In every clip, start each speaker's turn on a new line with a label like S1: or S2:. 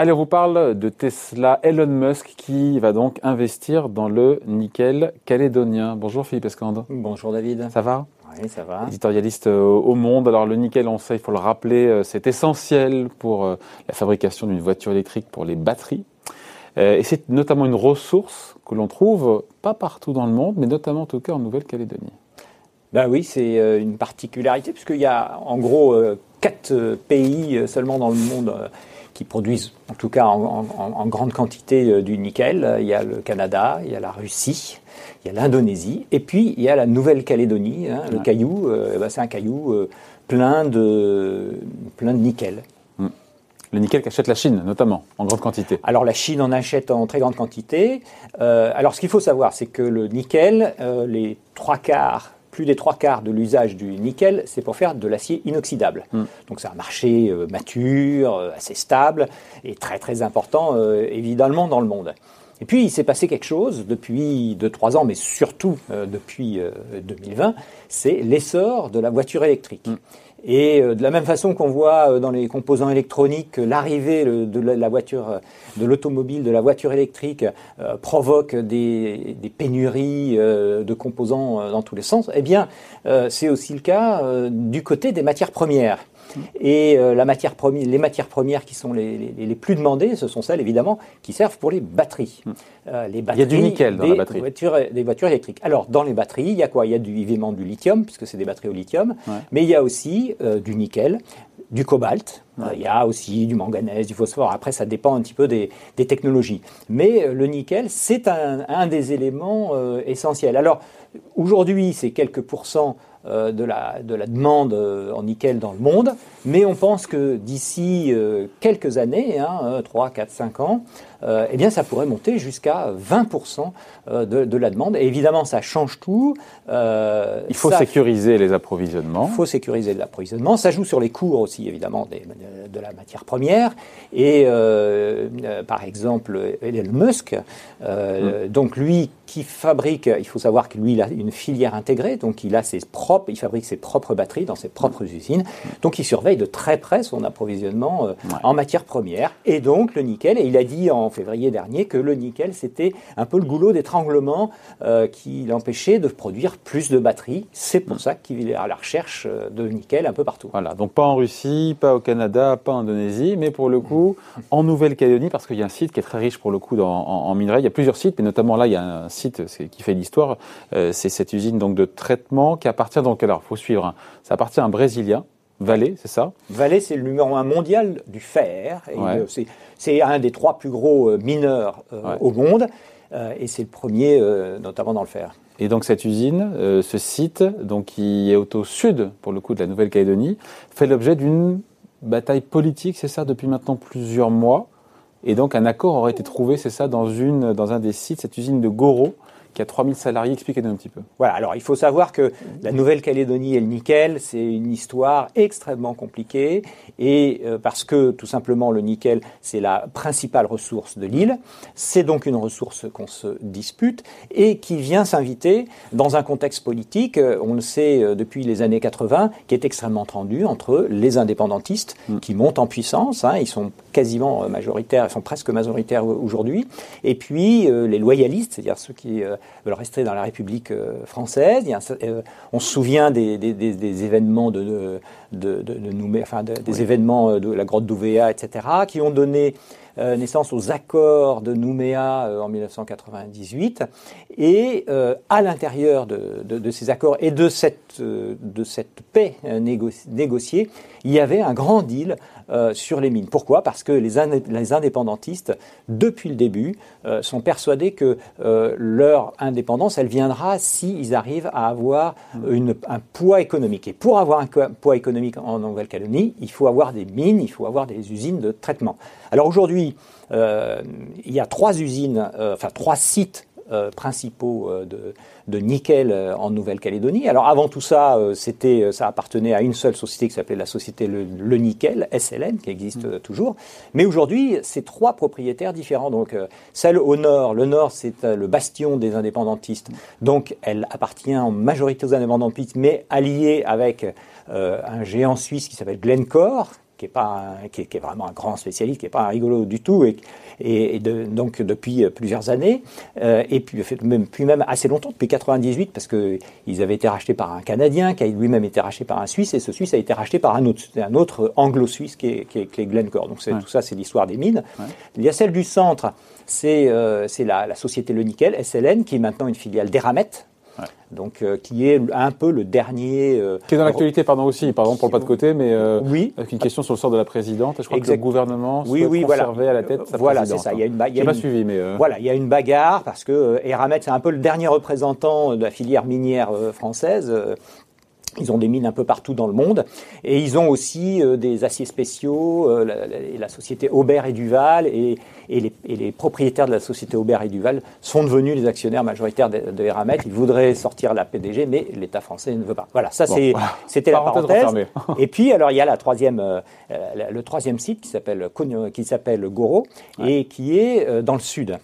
S1: Allez, on vous parle de Tesla, Elon Musk qui va donc investir dans le nickel calédonien. Bonjour Philippe Escande.
S2: Bonjour David.
S1: Ça va?
S2: Oui, ça va.
S1: Éditorialiste euh, au Monde. Alors le nickel, on sait, il faut le rappeler, euh, c'est essentiel pour euh, la fabrication d'une voiture électrique pour les batteries. Et c'est notamment une ressource que l'on trouve pas partout dans le monde, mais notamment en tout cas en Nouvelle-Calédonie.
S2: Ben oui, c'est une particularité, puisqu'il y a en gros quatre pays seulement dans le monde qui produisent en tout cas en, grande quantité euh, du nickel. Il y a le Canada, il y a la Russie, il y a l'Indonésie, et puis il y a la Nouvelle-Calédonie. Hein, le caillou, euh, eh ben, c'est un caillou euh, plein, de, plein de nickel.
S1: Hmm. Le nickel qu'achète la Chine, notamment, en grande quantité.
S2: Alors la Chine en achète en très grande quantité. alors ce qu'il faut savoir, c'est que le nickel, les trois quarts plus des trois quarts de l'usage du nickel, c'est pour faire de l'acier inoxydable. Hmm. Donc c'est un marché euh, mature, euh, assez stable et très très important euh, évidemment dans le monde. Et puis il s'est passé quelque chose depuis 2-3 ans, mais surtout depuis 2020, c'est l'essor de la voiture électrique. Hmm. Et euh, de la même façon qu'on voit euh, dans les composants électroniques l'arrivée de la voiture, euh, de l'automobile, de la voiture électrique provoque des, pénuries de composants dans tous les sens, eh bien, c'est aussi le cas du côté des matières premières. Et euh, la matière première, les matières premières qui sont les, les, plus demandées, ce sont celles évidemment qui servent pour les batteries.
S1: Hmm. Euh, les batteries il y a du nickel dans
S2: des
S1: la batterie.
S2: Voitures, des voitures électriques. Alors dans les batteries, il y a quoi? Il y a du, évidemment du lithium, puisque c'est des batteries au lithium, mais il y a aussi euh, du nickel, du cobalt, il y a aussi du manganèse, du phosphore. Après, ça dépend un petit peu des, des technologies. Mais le nickel, c'est un, un, des éléments essentiels. Alors, aujourd'hui, c'est quelques pourcents de, la, de la demande euh, en nickel dans le monde, mais on pense que d'ici euh, quelques années, hein, 3, 4, 5 ans, eh bien ça pourrait monter jusqu'à 20% de, de, la demande. Et évidemment, ça change tout.
S1: il faut sécuriser les approvisionnements.
S2: Il faut sécuriser l'approvisionnement. Ça joue sur les cours aussi, évidemment, des, de la matière première. Et par exemple, Elon Musk, mm. donc lui qui fabrique, il faut savoir que lui, il a une filière intégrée, donc il a ses propres il fabrique ses propres batteries dans ses propres usines. Donc il surveille de très près son approvisionnement euh, en matières premières et donc le nickel. Et il a dit en février dernier que le nickel c'était un peu le goulot d'étranglement euh, qui l'empêchait de produire plus de batteries. C'est pour ça qu'il est à la recherche euh, de nickel un peu partout.
S1: Voilà, donc pas en Russie, pas au Canada, pas en Indonésie, mais pour le coup en Nouvelle-Calédonie parce qu'il y a un site qui est très riche pour le coup en, minerais. Il y a plusieurs sites, mais notamment là il y a un site qui fait l'histoire. c'est cette usine donc de traitement qui appartient donc, alors, il faut suivre, hein. ça appartient à un Brésilien, Vale, c'est ça?
S2: Vale, c'est le numéro un mondial du fer. Euh, c'est un des trois plus gros euh, mineurs euh, au monde. et c'est le premier, notamment dans le fer.
S1: Et donc cette usine, ce site, donc qui est au sud, pour le coup, de la Nouvelle-Calédonie, fait l'objet d'une bataille politique, c'est ça, depuis maintenant plusieurs mois. Et donc un accord aurait été trouvé, c'est ça, dans, une, dans un des sites, cette usine de Goro, qui a 3000 salariés. Expliquez-nous un petit peu.
S2: Voilà, alors il faut savoir que la Nouvelle-Calédonie et le nickel, c'est une histoire extrêmement compliquée, et euh, parce que tout simplement le nickel, c'est la principale ressource de l'île, c'est donc une ressource qu'on se dispute, et qui vient s'inviter dans un contexte politique, euh, on le sait euh, depuis les années 80, qui est extrêmement tendu entre les indépendantistes, mm. qui montent en puissance, hein, ils sont quasiment majoritaires, ils sont presque majoritaires aujourd'hui, et puis les loyalistes, c'est-à-dire ceux qui veulent rester dans la République euh, française. Euh, on se souvient des, événements de, de, de, enfin des événements euh, de la grotte d'Ouvéa, etc., qui ont donné naissance aux accords de Nouméa en 1998. Et à l'intérieur de, ces accords et de cette, de cette paix négociée, il y avait un grand deal euh, sur les mines. Pourquoi? Parce que les, indépendantistes, depuis le début, euh, sont persuadés que euh, leur indépendance, elle viendra s'ils arrivent à avoir un poids économique. Et pour avoir un poids économique en Nouvelle-Calédonie, il faut avoir des mines, il faut avoir des usines de traitement. Alors aujourd'hui, il y a trois usines, enfin trois sites principaux de, de nickel euh, en Nouvelle-Calédonie. Alors avant tout ça, euh, c'était, euh, ça appartenait à une seule société qui s'appelait la société le, Nickel, SLN, qui existe mm. toujours. Mais aujourd'hui, c'est trois propriétaires différents. Donc celle au nord, le nord, c'est le bastion des indépendantistes. Donc elle appartient en majorité aux indépendantistes, mais alliée avec un géant suisse qui s'appelle Glencore, qui est pas qui, est, vraiment un grand spécialiste, qui est pas un rigolo du tout, et, et, donc depuis plusieurs années, et puis même, puis même assez longtemps, depuis 98, parce que ils avaient été rachetés par un Canadien, qui a lui-même été racheté par un Suisse, et ce Suisse a été racheté par un autre, un autre anglo-suisse qui est, qui, est, Glencore. Donc tout ça, c'est l'histoire des mines. Il y a celle du centre, c'est la, la, société Le Nickel, SLN, qui est maintenant une filiale d'Eramet, donc euh, qui est un peu le dernier.
S1: Euh, qui est dans l'actualité, pardon aussi, pardon pour le pas de côté, mais euh, oui. avec une question sur le sort de la présidente. Je crois que le gouvernement
S2: oui, oui,
S1: conserver à la tête sa
S2: Voilà, c'est ça. Il y a une,
S1: pas suivi, mais
S2: voilà, il y a une bagarre parce que Eramet, c'est un peu le dernier représentant de la filière minière française. Ils ont des mines un peu partout dans le monde et ils ont aussi des aciers spéciaux, la, la, société Aubert et Duval et, et les, propriétaires de la société Aubert et Duval sont devenus les actionnaires majoritaires de, de Eramet. Ils voudraient sortir la PDG, mais l'État français ne veut pas. Voilà, ça c'est, c'était la parenthèse. et puis alors il y a la troisième, euh, le troisième site qui s'appelle qui s'appelle Goro et qui est euh, dans le sud.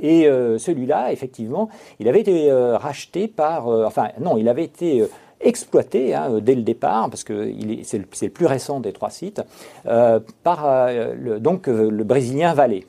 S2: Et euh, celui-là, effectivement, il avait été racheté par, enfin non, il avait été exploité hein, dès le départ, parce que c'est le, plus récent des trois sites, par le, donc le Brésilien Vallée.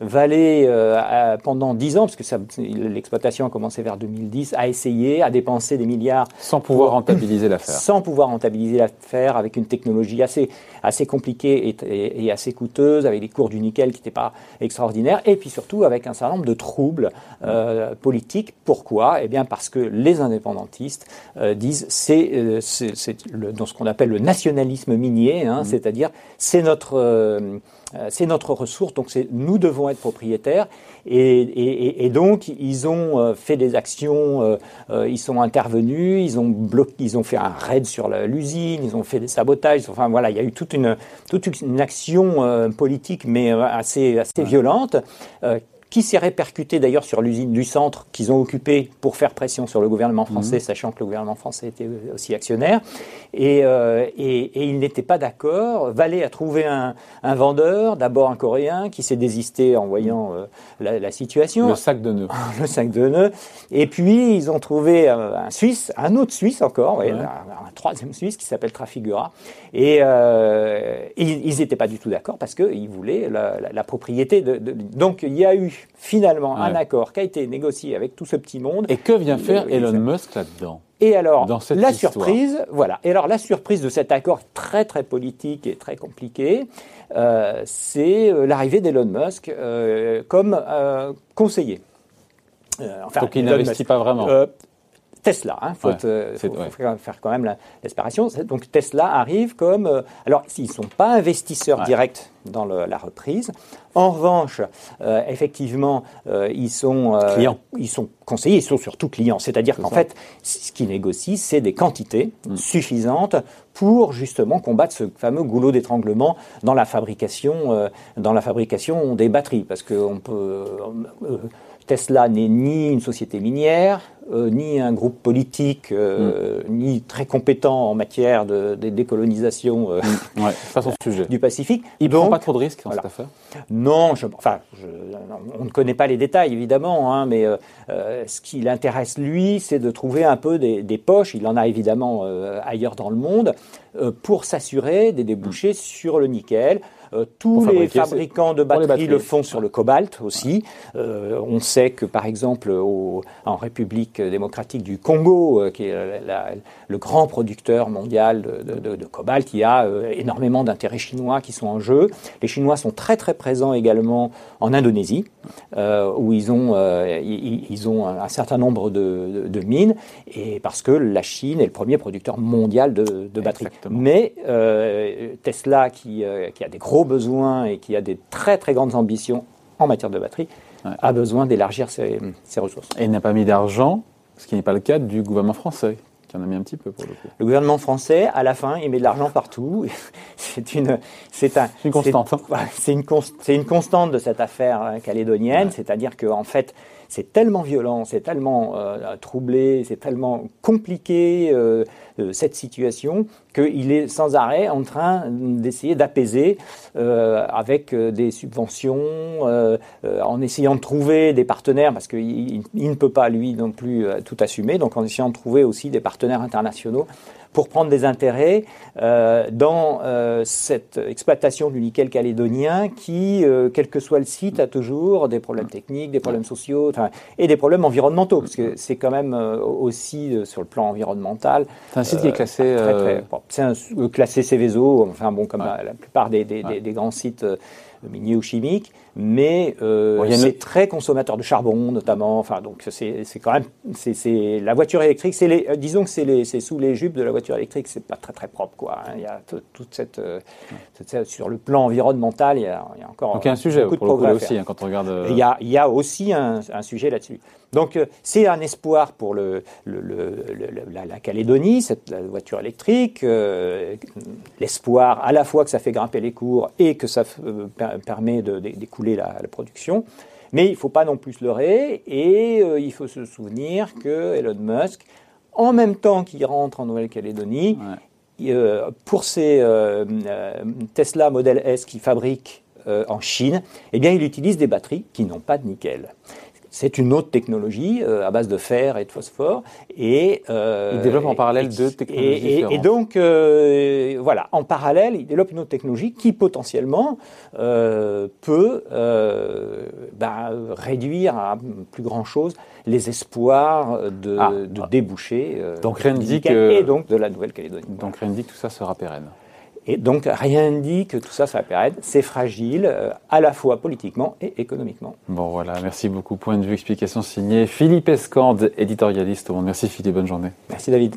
S2: Vallée, euh, pendant dix ans, parce que l'exploitation a commencé vers 2010, a essayé, a dépensé des milliards.
S1: Sans pouvoir rentabiliser l'affaire.
S2: Sans pouvoir rentabiliser l'affaire, avec une technologie assez, assez compliquée et, assez coûteuse, avec des cours du nickel qui n'étaient pas extraordinaires, et puis surtout avec un certain nombre de troubles euh, politiques. Pourquoi? Eh bien parce que les indépendantistes euh, disent c'est euh, dans ce qu'on appelle le nationalisme minier, hein, mmh. c'est-à-dire c'est notre euh, c'est notre ressource, donc nous devons être propriétaires. Et, donc, ils ont euh, fait des actions, euh, ils sont intervenus, ils ont, bloqué, ils ont fait un raid sur l'usine, ils ont fait des sabotages. Enfin, voilà, il y a eu toute une, toute une action politique, mais assez, assez violente qui s'est répercuté d'ailleurs sur l'usine du centre qu'ils ont occupée pour faire pression sur le gouvernement mhm. français, sachant que le gouvernement français était aussi actionnaire. Et, euh, et, et ils n'étaient pas d'accord. Vallée a trouvé un, un vendeur, d'abord un Coréen, qui s'est désisté en voyant euh, la, la, situation.
S1: Le sac de nœuds.
S2: le sac de nœuds. Et puis ils ont trouvé euh, un Suisse, un autre Suisse encore, un, troisième Suisse qui s'appelle Trafigura. Et, euh, ils n'étaient pas du tout d'accord parce qu'ils voulaient la, la, propriété de, de, Donc il y a eu finalement un accord qui a été négocié avec tout ce petit monde.
S1: Et que vient faire Elon Musk là-dedans
S2: et alors, la surprise, voilà. Et alors, la surprise de cet accord très très politique et très compliqué, euh, c'est euh, l'arrivée d'Elon Musk euh, comme euh, conseiller.
S1: enfin, Donc, il n'investit pas vraiment.
S2: Tesla, il hein, faut, faire quand même l'aspiration. Donc Tesla arrive comme... Euh, alors, ils ne sont pas investisseurs directs dans la reprise. En revanche, euh, effectivement, euh, ils, sont,
S1: clients.
S2: ils sont conseillers, ils sont surtout clients. C'est-à-dire qu'en fait, ce qu'ils négocient, c'est des quantités mm. suffisantes pour justement combattre ce fameux goulot d'étranglement dans la fabrication, dans la fabrication des batteries. Parce peut Tesla n'est ni une société minière, euh, ni un groupe politique, euh, mm. ni très compétent en matière de, décolonisation euh,
S1: mm. son sujet.
S2: du Pacifique.
S1: Il ne prend pas trop de risques dans cette affaire
S2: Non, enfin, on ne connaît pas les détails évidemment, hein, mais ce qui l'intéresse lui, c'est de trouver un peu des, poches, il en a évidemment ailleurs dans le monde, pour s'assurer des débouchés sur le nickel. Euh, tous les fabricants de batteries, le font sur le cobalt aussi. Euh, on sait que par exemple au, en République démocratique du Congo, euh, qui est le grand producteur mondial de, de, de cobalt, il y a énormément d'intérêts chinois qui sont en jeu. Les Chinois sont très très présents également en Indonésie, où ils ont, ils, ont un, certain nombre de, de, mines, et parce que la Chine est le premier producteur mondial de, batteries. Mais Tesla, qui, qui a des gros besoin et qui a des très très grandes ambitions en matière de batterie, a besoin d'élargir ses, ressources.
S1: Et il n'a pas mis d'argent, ce qui n'est pas le cas du gouvernement français qui en a mis un petit peu pour le coup.
S2: Le gouvernement français, à la fin, il met de l'argent partout. c'est une,
S1: c'est un, une constante.
S2: C'est une, c'est une constante de cette affaire euh, calédonienne, c'est-à-dire que en fait, c'est tellement violent, c'est tellement euh, troublé, c'est tellement compliqué euh, cette situation qu'il est sans arrêt en train d'essayer d'apaiser euh, avec euh, des subventions, euh, en essayant de trouver des partenaires, parce qu'il ne peut pas, lui, non plus tout assumer, donc en essayant de trouver aussi des partenaires internationaux pour prendre des intérêts euh, dans euh, cette exploitation du nickel calédonien qui, euh, quel que soit le site, a toujours des problèmes techniques, des problèmes sociaux et des problèmes environnementaux, parce que c'est quand même aussi sur le plan environnemental.
S1: C'est un site qui est classé.
S2: Très, très, c'est un, classé Céveso, enfin bon, comme la, plupart des, des, des, grands sites miniers ou chimiques mais euh, c'est très consommateur de charbon notamment. Enfin, donc c'est quand même c'est la voiture électrique. C'est les, euh, disons que c'est sous les jupes de la voiture électrique. C'est pas très très propre quoi. Hein. Il y a toute euh, cette, sur le plan environnemental, il y a, il y a encore
S1: donc il y a un sujet beaucoup de progrès aussi hein, quand on regarde.
S2: Il y a il y a aussi un, un sujet là-dessus. Donc c'est un espoir pour le, le, la, la, Calédonie, cette la voiture électrique, l'espoir à la fois que ça fait grimper les cours et que ça permet d'écouler la, production. Mais il ne faut pas non plus se leurrer et euh, il faut se souvenir que Elon Musk, en même temps qu'il rentre en Nouvelle-Calédonie, euh, pour ses euh, Tesla Model S qu'il fabrique en Chine, eh bien, il utilise des batteries qui n'ont pas de nickel. C'est une autre technologie euh, à base de fer et de phosphore. Et,
S1: euh, il développe en parallèle deux technologies
S2: et,
S1: différentes.
S2: Et donc, euh, voilà, en parallèle, il développe une autre technologie qui potentiellement euh, peut bah, réduire à plus grand chose les espoirs de, ah, de déboucher
S1: donc rien dit
S2: que, et donc de la Nouvelle-Calédonie.
S1: Donc rien ne dit que tout ça sera pérenne.
S2: Et donc rien ne dit que tout ça sera pérenne. C'est fragile, euh, à la fois politiquement et économiquement.
S1: Bon voilà, merci beaucoup. Point de vue, explication signée Philippe Escande, éditorialiste au Monde. Merci Philippe, bonne journée.
S2: Merci David.